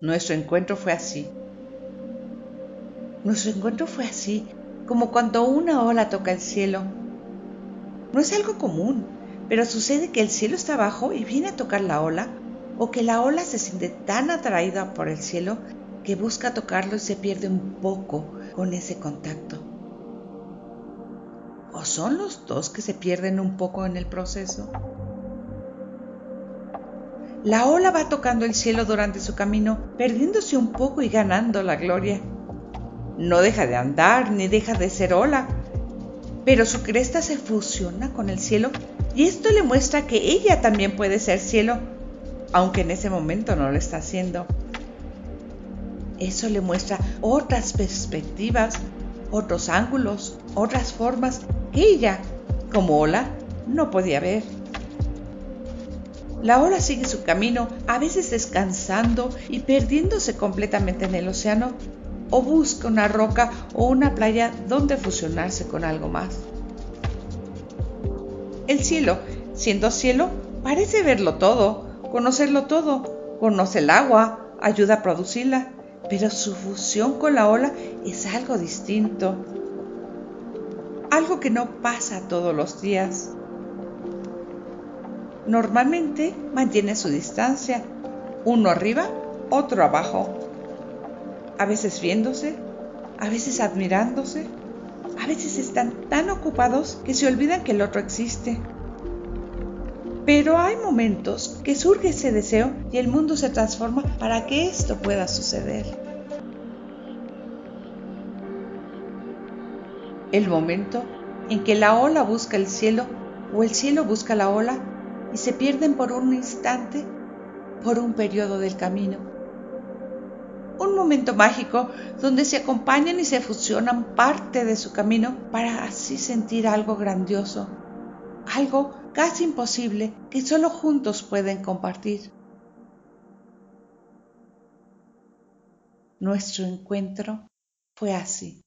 Nuestro encuentro fue así. Nuestro encuentro fue así, como cuando una ola toca el cielo. No es algo común, pero sucede que el cielo está abajo y viene a tocar la ola, o que la ola se siente tan atraída por el cielo que busca tocarlo y se pierde un poco con ese contacto. ¿O son los dos que se pierden un poco en el proceso? La ola va tocando el cielo durante su camino, perdiéndose un poco y ganando la gloria. No deja de andar ni deja de ser ola, pero su cresta se fusiona con el cielo y esto le muestra que ella también puede ser cielo, aunque en ese momento no lo está haciendo. Eso le muestra otras perspectivas, otros ángulos, otras formas que ella, como ola, no podía ver. La ola sigue su camino, a veces descansando y perdiéndose completamente en el océano, o busca una roca o una playa donde fusionarse con algo más. El cielo, siendo cielo, parece verlo todo, conocerlo todo, conoce el agua, ayuda a producirla, pero su fusión con la ola es algo distinto, algo que no pasa todos los días. Normalmente mantiene su distancia, uno arriba, otro abajo, a veces viéndose, a veces admirándose, a veces están tan ocupados que se olvidan que el otro existe. Pero hay momentos que surge ese deseo y el mundo se transforma para que esto pueda suceder. El momento en que la ola busca el cielo o el cielo busca la ola y se pierden por un instante, por un periodo del camino. Un momento mágico donde se acompañan y se fusionan parte de su camino para así sentir algo grandioso, algo casi imposible que solo juntos pueden compartir. Nuestro encuentro fue así.